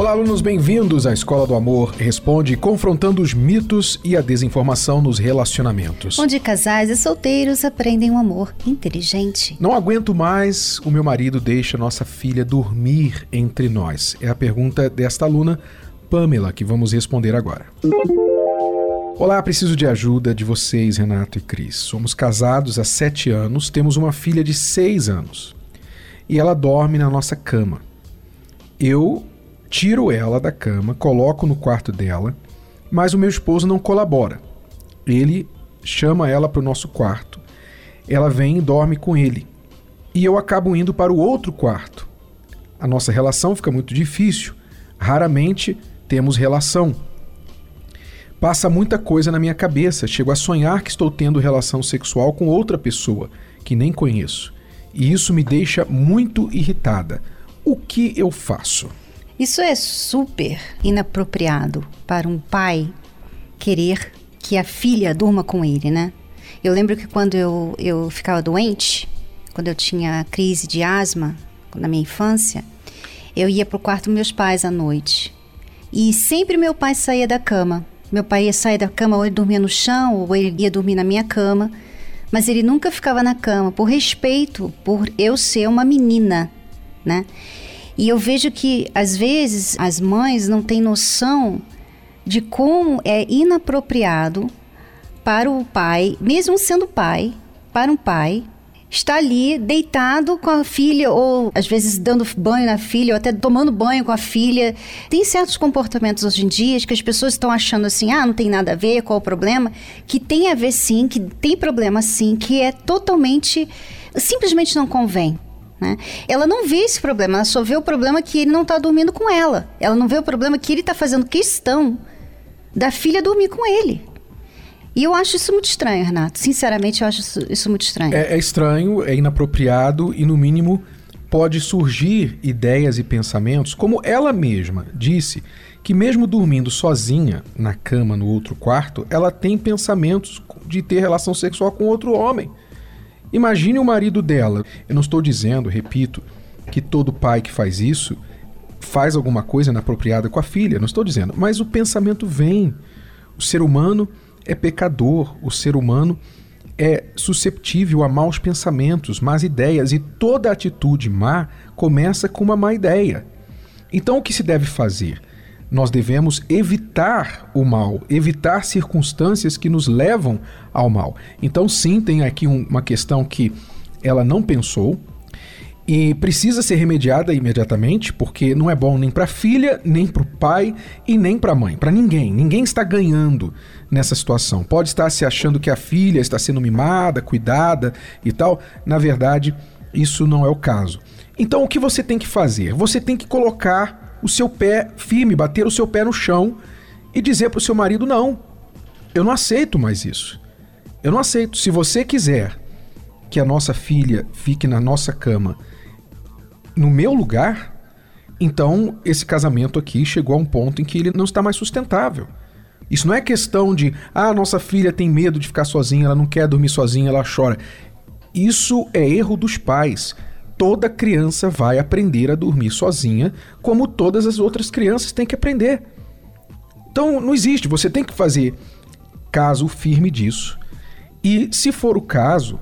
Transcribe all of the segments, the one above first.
Olá, alunos, bem-vindos à Escola do Amor Responde, confrontando os mitos e a desinformação nos relacionamentos. Onde casais e solteiros aprendem um amor inteligente. Não aguento mais, o meu marido deixa nossa filha dormir entre nós. É a pergunta desta aluna, Pamela, que vamos responder agora. Olá, preciso de ajuda de vocês, Renato e Cris. Somos casados há sete anos, temos uma filha de seis anos e ela dorme na nossa cama. Eu tiro ela da cama, coloco no quarto dela, mas o meu esposo não colabora. Ele chama ela para o nosso quarto, ela vem e dorme com ele. E eu acabo indo para o outro quarto. A nossa relação fica muito difícil. Raramente temos relação. Passa muita coisa na minha cabeça. Chego a sonhar que estou tendo relação sexual com outra pessoa que nem conheço. E isso me deixa muito irritada. O que eu faço? Isso é super inapropriado para um pai querer que a filha durma com ele, né? Eu lembro que quando eu, eu ficava doente, quando eu tinha crise de asma na minha infância, eu ia pro quarto dos meus pais à noite. E sempre meu pai saía da cama. Meu pai ia sair da cama ou ele dormia no chão ou ele ia dormir na minha cama. Mas ele nunca ficava na cama por respeito por eu ser uma menina, né? E eu vejo que, às vezes, as mães não têm noção de como é inapropriado para o pai, mesmo sendo pai, para um pai, estar ali deitado com a filha, ou às vezes dando banho na filha, ou até tomando banho com a filha. Tem certos comportamentos hoje em dia que as pessoas estão achando assim, ah, não tem nada a ver, qual o problema? Que tem a ver sim, que tem problema sim, que é totalmente. simplesmente não convém. Né? Ela não vê esse problema, ela só vê o problema que ele não está dormindo com ela. Ela não vê o problema que ele está fazendo questão da filha dormir com ele. E eu acho isso muito estranho, Renato. Sinceramente, eu acho isso, isso muito estranho. É, é estranho, é inapropriado e, no mínimo, pode surgir ideias e pensamentos, como ela mesma disse, que mesmo dormindo sozinha na cama no outro quarto, ela tem pensamentos de ter relação sexual com outro homem. Imagine o marido dela. Eu não estou dizendo, repito, que todo pai que faz isso faz alguma coisa inapropriada com a filha, não estou dizendo, mas o pensamento vem. O ser humano é pecador, o ser humano é susceptível a maus pensamentos, más ideias, e toda atitude má começa com uma má ideia. Então, o que se deve fazer? Nós devemos evitar o mal, evitar circunstâncias que nos levam ao mal. Então, sim, tem aqui um, uma questão que ela não pensou e precisa ser remediada imediatamente, porque não é bom nem para a filha, nem para o pai e nem para a mãe, para ninguém. Ninguém está ganhando nessa situação. Pode estar se achando que a filha está sendo mimada, cuidada e tal. Na verdade, isso não é o caso. Então, o que você tem que fazer? Você tem que colocar o seu pé firme, bater o seu pé no chão e dizer para o seu marido: não, eu não aceito mais isso. Eu não aceito. Se você quiser que a nossa filha fique na nossa cama no meu lugar, então esse casamento aqui chegou a um ponto em que ele não está mais sustentável. Isso não é questão de, ah, nossa filha tem medo de ficar sozinha, ela não quer dormir sozinha, ela chora. Isso é erro dos pais toda criança vai aprender a dormir sozinha, como todas as outras crianças têm que aprender. Então não existe, você tem que fazer caso firme disso. E se for o caso,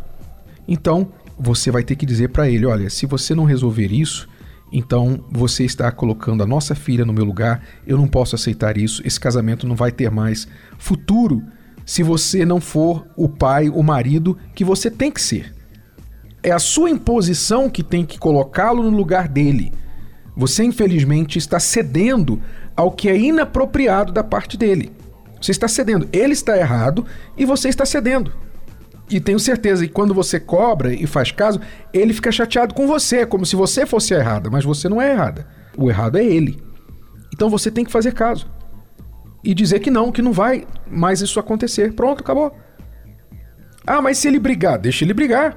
então você vai ter que dizer para ele: olha, se você não resolver isso, então você está colocando a nossa filha no meu lugar, eu não posso aceitar isso, esse casamento não vai ter mais futuro se você não for o pai, o marido que você tem que ser. É a sua imposição que tem que colocá-lo no lugar dele. Você, infelizmente, está cedendo ao que é inapropriado da parte dele. Você está cedendo. Ele está errado e você está cedendo. E tenho certeza que quando você cobra e faz caso, ele fica chateado com você, como se você fosse errada, mas você não é errada. O errado é ele. Então você tem que fazer caso. E dizer que não, que não vai mais isso acontecer. Pronto, acabou. Ah, mas se ele brigar, deixa ele brigar.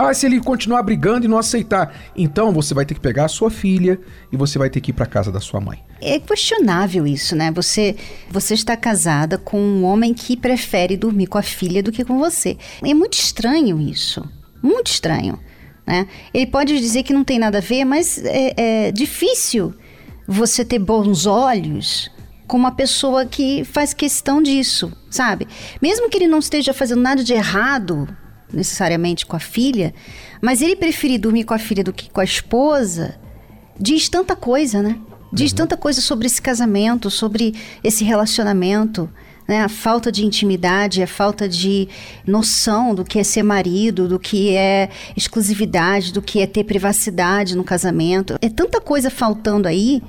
Ah, se ele continuar brigando e não aceitar, então você vai ter que pegar a sua filha e você vai ter que ir para casa da sua mãe. É questionável isso, né? Você, você está casada com um homem que prefere dormir com a filha do que com você. É muito estranho isso. Muito estranho. Né? Ele pode dizer que não tem nada a ver, mas é, é difícil você ter bons olhos com uma pessoa que faz questão disso, sabe? Mesmo que ele não esteja fazendo nada de errado necessariamente com a filha, mas ele preferir dormir com a filha do que com a esposa, diz tanta coisa, né? Diz uhum. tanta coisa sobre esse casamento, sobre esse relacionamento, né? A falta de intimidade, a falta de noção do que é ser marido, do que é exclusividade, do que é ter privacidade no casamento. É tanta coisa faltando aí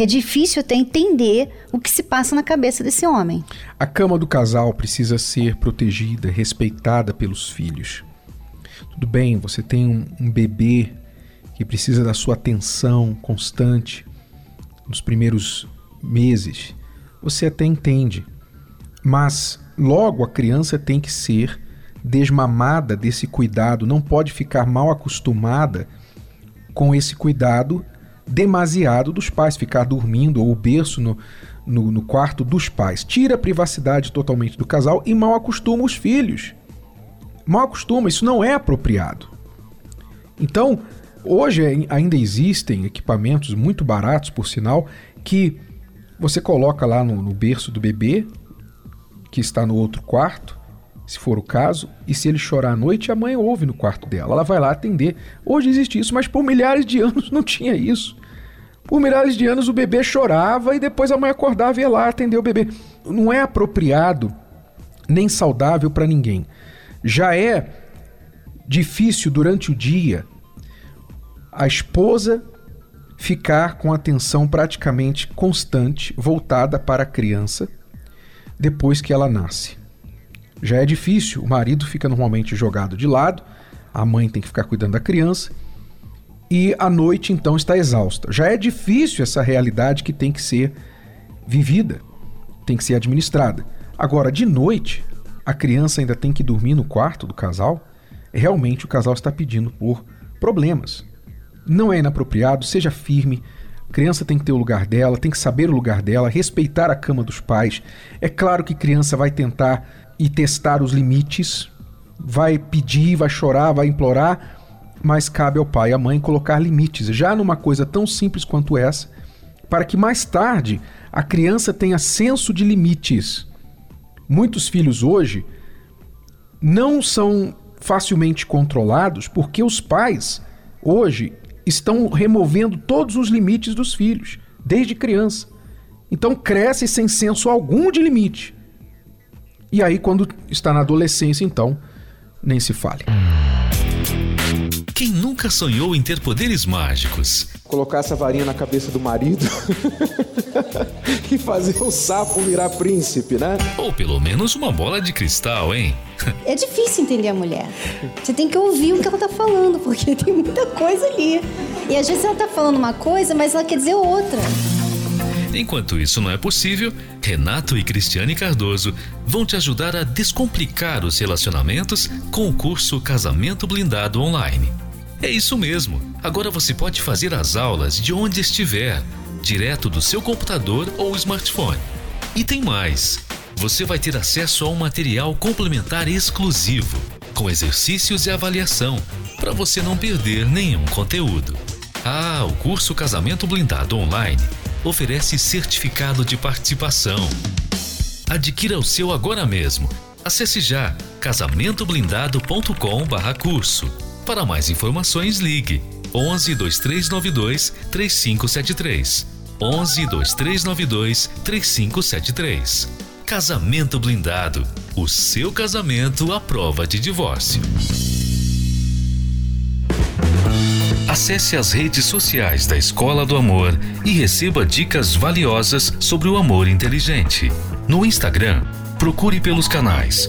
que é difícil até entender o que se passa na cabeça desse homem. A cama do casal precisa ser protegida, respeitada pelos filhos. Tudo bem, você tem um, um bebê que precisa da sua atenção constante nos primeiros meses. Você até entende, mas logo a criança tem que ser desmamada desse cuidado, não pode ficar mal acostumada com esse cuidado demasiado dos pais, ficar dormindo ou o berço no, no, no, quarto dos pais. Tira a privacidade totalmente do casal e mal acostuma os filhos. Mal acostuma, isso não é apropriado. Então, hoje ainda existem equipamentos muito baratos, por sinal, que você coloca lá no, no berço do bebê, que está no outro quarto, se for o caso, e se ele chorar à noite, a mãe ouve no quarto dela. Ela vai lá atender. Hoje existe isso, mas por milhares de anos não tinha isso. Por milhares de anos o bebê chorava e depois a mãe acordava e ia lá atender o bebê. Não é apropriado nem saudável para ninguém. Já é difícil durante o dia a esposa ficar com atenção praticamente constante voltada para a criança depois que ela nasce. Já é difícil, o marido fica normalmente jogado de lado, a mãe tem que ficar cuidando da criança e a noite então está exausta. Já é difícil essa realidade que tem que ser vivida, tem que ser administrada. Agora, de noite, a criança ainda tem que dormir no quarto do casal. Realmente o casal está pedindo por problemas. Não é inapropriado, seja firme. A criança tem que ter o lugar dela, tem que saber o lugar dela, respeitar a cama dos pais. É claro que criança vai tentar e testar os limites, vai pedir, vai chorar, vai implorar, mas cabe ao pai e à mãe colocar limites, já numa coisa tão simples quanto essa, para que mais tarde a criança tenha senso de limites. Muitos filhos hoje não são facilmente controlados porque os pais hoje estão removendo todos os limites dos filhos, desde criança. Então cresce sem senso algum de limite. E aí, quando está na adolescência, então, nem se fale. Quem nunca sonhou em ter poderes mágicos? Colocar essa varinha na cabeça do marido e fazer o sapo virar príncipe, né? Ou pelo menos uma bola de cristal, hein? É difícil entender a mulher. Você tem que ouvir o que ela tá falando, porque tem muita coisa ali. E às vezes ela tá falando uma coisa, mas ela quer dizer outra. Enquanto isso não é possível, Renato e Cristiane Cardoso vão te ajudar a descomplicar os relacionamentos com o curso Casamento Blindado Online. É isso mesmo. Agora você pode fazer as aulas de onde estiver, direto do seu computador ou smartphone. E tem mais. Você vai ter acesso a um material complementar exclusivo, com exercícios e avaliação, para você não perder nenhum conteúdo. Ah, o curso Casamento Blindado Online oferece certificado de participação. Adquira o seu agora mesmo. Acesse já casamentoblindado.com/curso. Para mais informações, ligue 11 2392 3573. 11 2392 3573. Casamento Blindado. O seu casamento à prova de divórcio. Acesse as redes sociais da Escola do Amor e receba dicas valiosas sobre o amor inteligente. No Instagram, procure pelos canais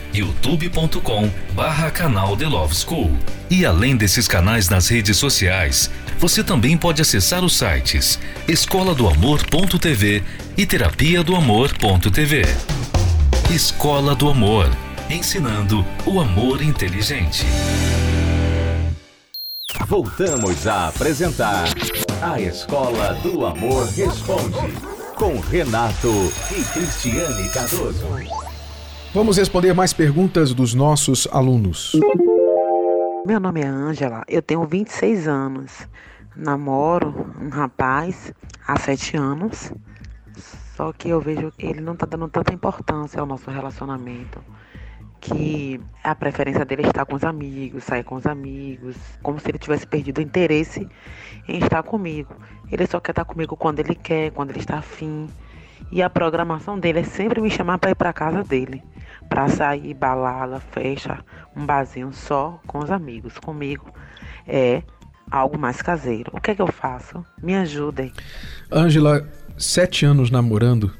youtube.com barra canal The Love School. E além desses canais nas redes sociais, você também pode acessar os sites escola do amor.tv e terapia do amor.tv. Escola do Amor, ensinando o amor inteligente. Voltamos a apresentar a Escola do Amor Responde com Renato e Cristiane Cardoso. Vamos responder mais perguntas dos nossos alunos. Meu nome é Ângela, eu tenho 26 anos. Namoro um rapaz há 7 anos. Só que eu vejo que ele não está dando tanta importância ao nosso relacionamento. Que a preferência dele é estar com os amigos, sair com os amigos, como se ele tivesse perdido o interesse em estar comigo. Ele só quer estar comigo quando ele quer, quando ele está afim. E a programação dele é sempre me chamar para ir para casa dele para sair, balada, festa, um barzinho só com os amigos. Comigo é algo mais caseiro. O que é que eu faço? Me ajudem. Ângela, sete anos namorando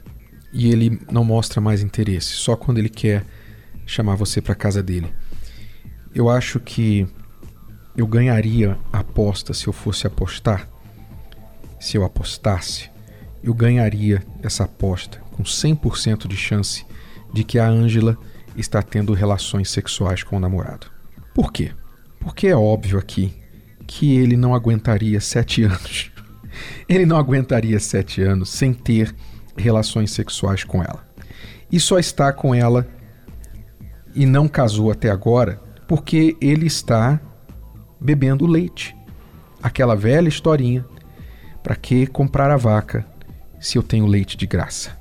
e ele não mostra mais interesse, só quando ele quer chamar você para casa dele. Eu acho que eu ganharia a aposta se eu fosse apostar. Se eu apostasse, eu ganharia essa aposta com 100% de chance de que a Ângela está tendo relações sexuais com o namorado. Por quê? Porque é óbvio aqui que ele não aguentaria sete anos. Ele não aguentaria sete anos sem ter relações sexuais com ela. E só está com ela e não casou até agora porque ele está bebendo leite. Aquela velha historinha: para que comprar a vaca se eu tenho leite de graça?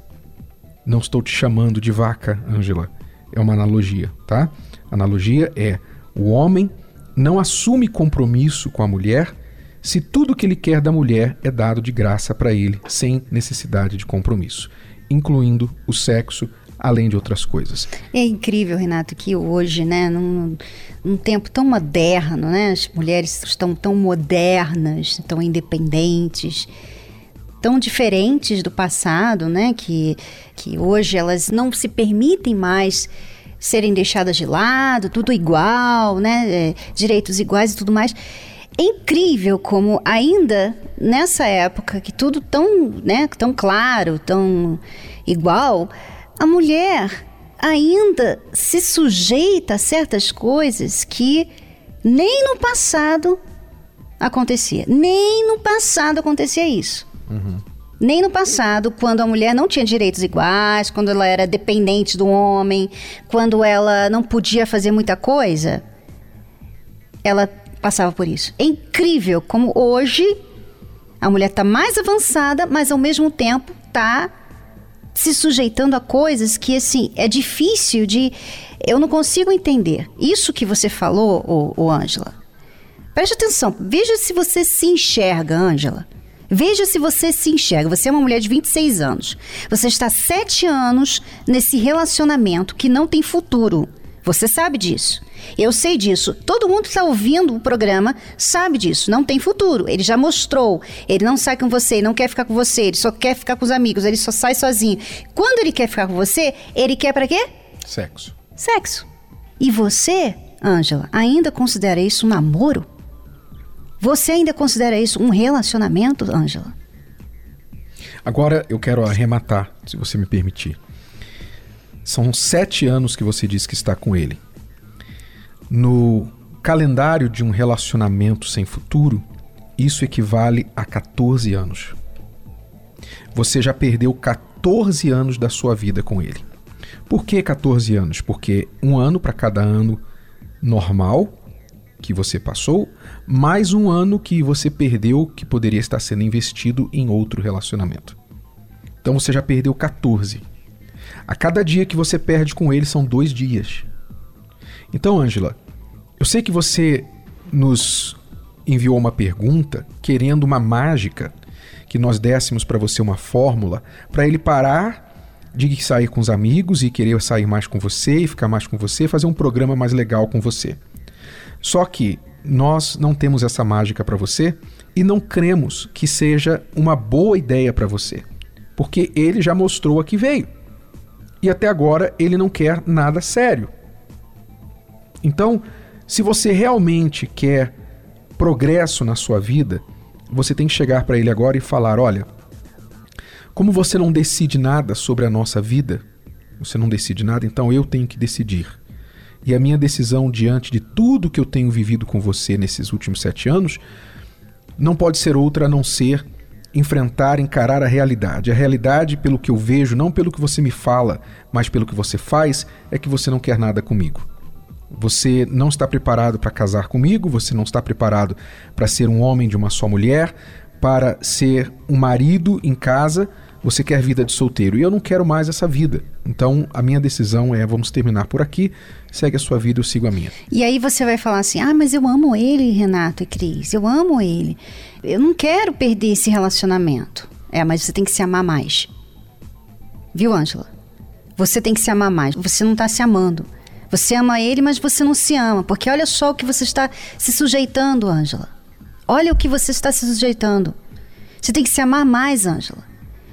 Não estou te chamando de vaca, Angela. É uma analogia, tá? Analogia é o homem não assume compromisso com a mulher se tudo que ele quer da mulher é dado de graça para ele, sem necessidade de compromisso, incluindo o sexo, além de outras coisas. É incrível, Renato, que hoje, né, num, num tempo tão moderno, né, as mulheres estão tão modernas, tão independentes tão diferentes do passado, né? Que, que hoje elas não se permitem mais serem deixadas de lado, tudo igual, né? É, direitos iguais e tudo mais. É incrível como ainda nessa época que tudo tão, né, tão claro, tão igual, a mulher ainda se sujeita a certas coisas que nem no passado acontecia. Nem no passado acontecia isso. Nem no passado, quando a mulher não tinha direitos iguais, quando ela era dependente do homem, quando ela não podia fazer muita coisa, ela passava por isso. É incrível como hoje a mulher está mais avançada, mas ao mesmo tempo está se sujeitando a coisas que assim é difícil de eu não consigo entender. Isso que você falou, o Ângela. Preste atenção, veja se você se enxerga, Ângela Veja se você se enxerga. Você é uma mulher de 26 anos. Você está sete anos nesse relacionamento que não tem futuro. Você sabe disso. Eu sei disso. Todo mundo que está ouvindo o programa sabe disso. Não tem futuro. Ele já mostrou. Ele não sai com você, ele não quer ficar com você, ele só quer ficar com os amigos, ele só sai sozinho. Quando ele quer ficar com você, ele quer para quê? Sexo. Sexo. E você, Ângela, ainda considera isso um namoro? Você ainda considera isso um relacionamento, Ângela? Agora eu quero arrematar, se você me permitir. São sete anos que você diz que está com ele. No calendário de um relacionamento sem futuro, isso equivale a 14 anos. Você já perdeu 14 anos da sua vida com ele. Por que 14 anos? Porque um ano para cada ano normal que você passou, mais um ano que você perdeu que poderia estar sendo investido em outro relacionamento. Então você já perdeu 14. A cada dia que você perde com ele são dois dias. Então, Ângela, eu sei que você nos enviou uma pergunta querendo uma mágica que nós dessemos para você uma fórmula para ele parar de sair com os amigos e querer sair mais com você e ficar mais com você, fazer um programa mais legal com você. Só que nós não temos essa mágica para você e não cremos que seja uma boa ideia para você, porque ele já mostrou a que veio. E até agora ele não quer nada sério. Então, se você realmente quer progresso na sua vida, você tem que chegar para ele agora e falar: olha, como você não decide nada sobre a nossa vida, você não decide nada, então eu tenho que decidir. E a minha decisão diante de tudo que eu tenho vivido com você nesses últimos sete anos não pode ser outra a não ser enfrentar, encarar a realidade. A realidade, pelo que eu vejo, não pelo que você me fala, mas pelo que você faz, é que você não quer nada comigo. Você não está preparado para casar comigo, você não está preparado para ser um homem de uma só mulher, para ser um marido em casa, você quer vida de solteiro. E eu não quero mais essa vida. Então a minha decisão é: vamos terminar por aqui, segue a sua vida, eu sigo a minha. E aí você vai falar assim: ah, mas eu amo ele, Renato e Cris, eu amo ele. Eu não quero perder esse relacionamento. É, mas você tem que se amar mais. Viu, Ângela? Você tem que se amar mais. Você não está se amando. Você ama ele, mas você não se ama. Porque olha só o que você está se sujeitando, Ângela. Olha o que você está se sujeitando. Você tem que se amar mais, Ângela.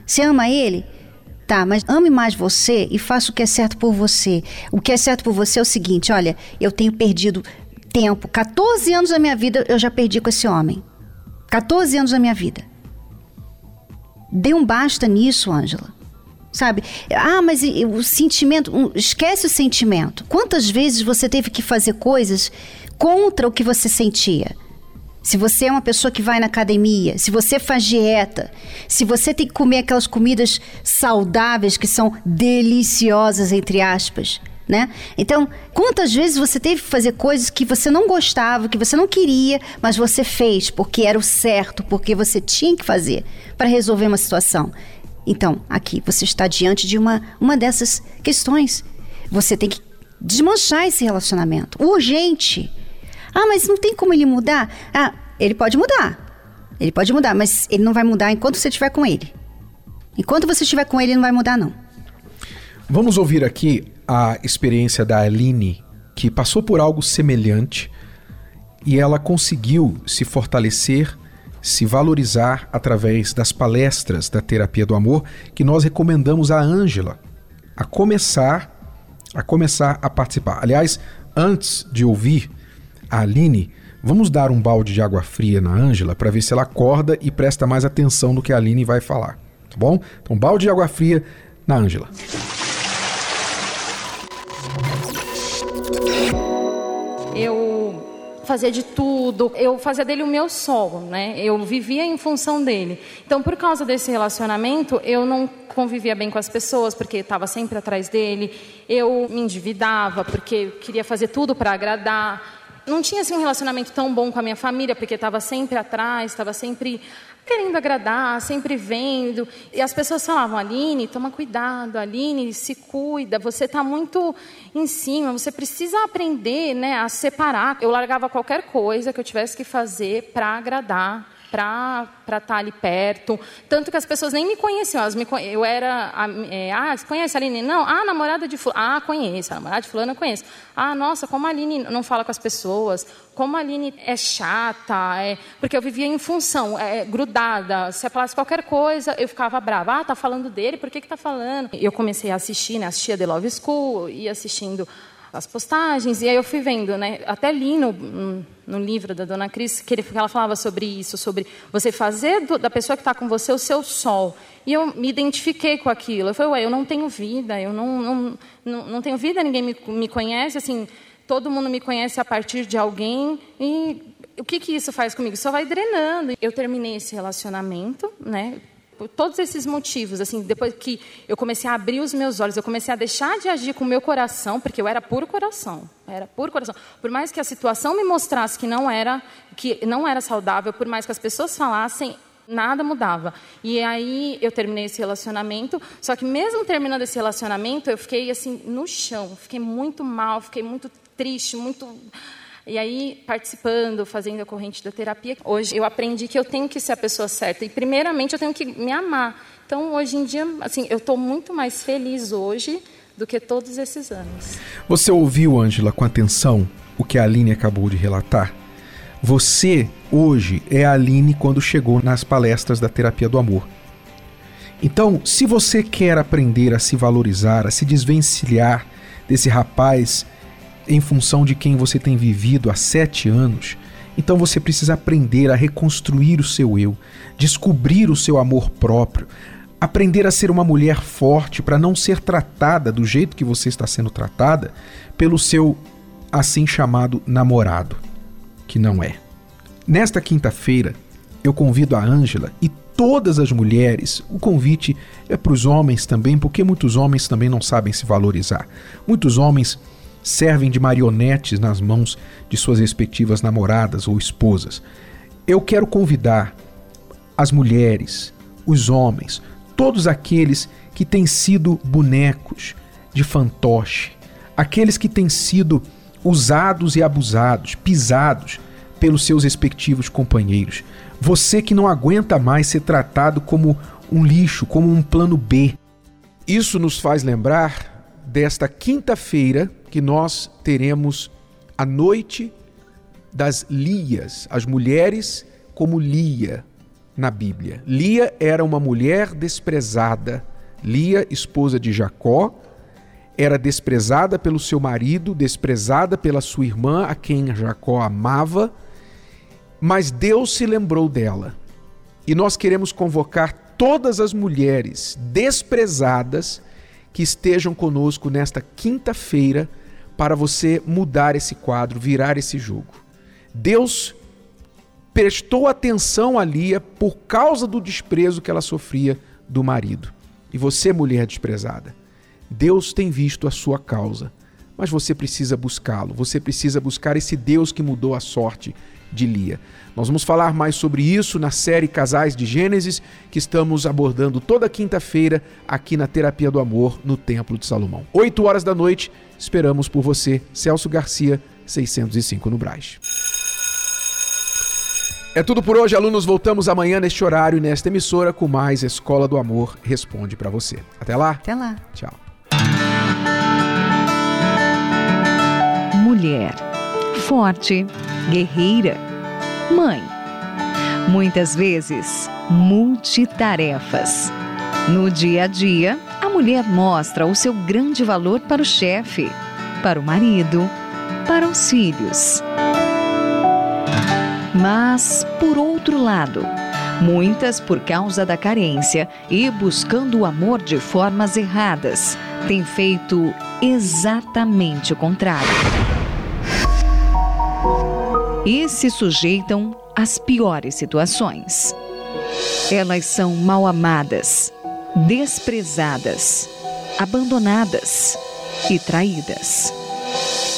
Você ama ele? Tá, mas ame mais você e faça o que é certo por você. O que é certo por você é o seguinte: olha, eu tenho perdido tempo. 14 anos da minha vida eu já perdi com esse homem. 14 anos da minha vida. Dê um basta nisso, Ângela sabe? Ah, mas o sentimento, esquece o sentimento. Quantas vezes você teve que fazer coisas contra o que você sentia? Se você é uma pessoa que vai na academia, se você faz dieta, se você tem que comer aquelas comidas saudáveis que são deliciosas entre aspas, né? Então, quantas vezes você teve que fazer coisas que você não gostava, que você não queria, mas você fez porque era o certo, porque você tinha que fazer para resolver uma situação? Então, aqui você está diante de uma, uma dessas questões. Você tem que desmanchar esse relacionamento. Urgente. Ah, mas não tem como ele mudar? Ah, ele pode mudar. Ele pode mudar, mas ele não vai mudar enquanto você estiver com ele. Enquanto você estiver com ele, não vai mudar, não. Vamos ouvir aqui a experiência da Aline, que passou por algo semelhante e ela conseguiu se fortalecer se valorizar através das palestras da terapia do amor que nós recomendamos a Ângela a começar a começar a participar. Aliás, antes de ouvir a Aline, vamos dar um balde de água fria na Ângela para ver se ela acorda e presta mais atenção no que a Aline vai falar, tá bom? Então, balde de água fria na Ângela. fazia de tudo. Eu fazia dele o meu sol, né? Eu vivia em função dele. Então, por causa desse relacionamento, eu não convivia bem com as pessoas, porque estava sempre atrás dele. Eu me endividava, porque eu queria fazer tudo para agradar. Não tinha assim, um relacionamento tão bom com a minha família, porque estava sempre atrás, estava sempre querendo agradar, sempre vendo. E as pessoas falavam: Aline, toma cuidado, Aline, se cuida, você está muito em cima, você precisa aprender né, a separar. Eu largava qualquer coisa que eu tivesse que fazer para agradar para estar tá ali perto. Tanto que as pessoas nem me conheciam. Elas me, eu era. É, ah, conhece a Aline? Não. Ah, namorada de fulano. Ah, conheço. A namorada de fulano eu conheço. Ah, nossa, como a Aline não fala com as pessoas. Como a Aline é chata. É, porque eu vivia em função, é, grudada. Se eu falasse qualquer coisa, eu ficava brava. Ah, tá falando dele, por que que tá falando? Eu comecei a assistir, né? Assistia The Love School, ia assistindo as postagens, e aí eu fui vendo, né? Até li no, no livro da Dona Cris que, ele, que ela falava sobre isso, sobre você fazer do, da pessoa que está com você o seu sol. E eu me identifiquei com aquilo. Eu falei, ué, eu não tenho vida, eu não, não, não, não tenho vida, ninguém me, me conhece, assim, todo mundo me conhece a partir de alguém, e o que, que isso faz comigo? Só vai drenando. Eu terminei esse relacionamento, né? Por todos esses motivos, assim, depois que eu comecei a abrir os meus olhos, eu comecei a deixar de agir com o meu coração, porque eu era puro coração, era puro coração. Por mais que a situação me mostrasse que não era, que não era saudável, por mais que as pessoas falassem, nada mudava. E aí eu terminei esse relacionamento, só que mesmo terminando esse relacionamento, eu fiquei assim no chão, fiquei muito mal, fiquei muito triste, muito. E aí, participando, fazendo a corrente da terapia, hoje eu aprendi que eu tenho que ser a pessoa certa. E, primeiramente, eu tenho que me amar. Então, hoje em dia, assim, eu estou muito mais feliz hoje do que todos esses anos. Você ouviu, Ângela, com atenção o que a Aline acabou de relatar? Você, hoje, é a Aline quando chegou nas palestras da terapia do amor. Então, se você quer aprender a se valorizar, a se desvencilhar desse rapaz em função de quem você tem vivido há sete anos, então você precisa aprender a reconstruir o seu eu, descobrir o seu amor próprio, aprender a ser uma mulher forte para não ser tratada do jeito que você está sendo tratada pelo seu assim chamado namorado, que não é. Nesta quinta-feira, eu convido a Ângela e todas as mulheres. O convite é para os homens também, porque muitos homens também não sabem se valorizar. Muitos homens servem de marionetes nas mãos de suas respectivas namoradas ou esposas. Eu quero convidar as mulheres, os homens, todos aqueles que têm sido bonecos de fantoche, aqueles que têm sido usados e abusados, pisados pelos seus respectivos companheiros. Você que não aguenta mais ser tratado como um lixo, como um plano B. Isso nos faz lembrar desta quinta-feira que nós teremos a noite das Lias, as mulheres como Lia, na Bíblia. Lia era uma mulher desprezada. Lia, esposa de Jacó, era desprezada pelo seu marido, desprezada pela sua irmã, a quem Jacó amava, mas Deus se lembrou dela. E nós queremos convocar todas as mulheres desprezadas que estejam conosco nesta quinta-feira para você mudar esse quadro, virar esse jogo. Deus prestou atenção a Lia por causa do desprezo que ela sofria do marido. E você, mulher desprezada, Deus tem visto a sua causa, mas você precisa buscá-lo, você precisa buscar esse Deus que mudou a sorte de Lia. Nós vamos falar mais sobre isso na série Casais de Gênesis, que estamos abordando toda quinta-feira aqui na Terapia do Amor, no Templo de Salomão. 8 horas da noite, esperamos por você, Celso Garcia, 605 no Braz. É tudo por hoje, alunos. Voltamos amanhã neste horário e nesta emissora com mais Escola do Amor Responde para você. Até lá. Até lá. Tchau. Mulher. Forte, guerreira, mãe. Muitas vezes, multitarefas. No dia a dia, a mulher mostra o seu grande valor para o chefe, para o marido, para os filhos. Mas, por outro lado, muitas, por causa da carência e buscando o amor de formas erradas, têm feito exatamente o contrário. E se sujeitam às piores situações. Elas são mal amadas, desprezadas, abandonadas e traídas.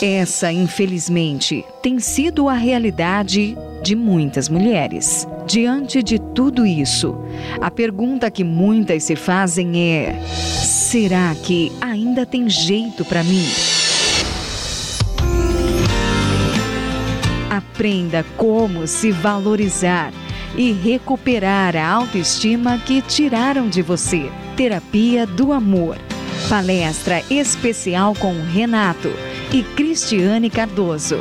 Essa, infelizmente, tem sido a realidade de muitas mulheres. Diante de tudo isso, a pergunta que muitas se fazem é: será que ainda tem jeito para mim? Aprenda como se valorizar e recuperar a autoestima que tiraram de você. Terapia do Amor. Palestra especial com Renato e Cristiane Cardoso.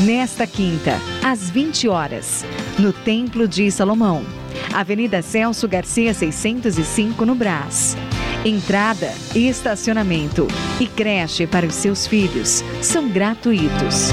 Nesta quinta, às 20 horas, no Templo de Salomão, Avenida Celso Garcia 605 no Brás. Entrada, estacionamento e creche para os seus filhos são gratuitos.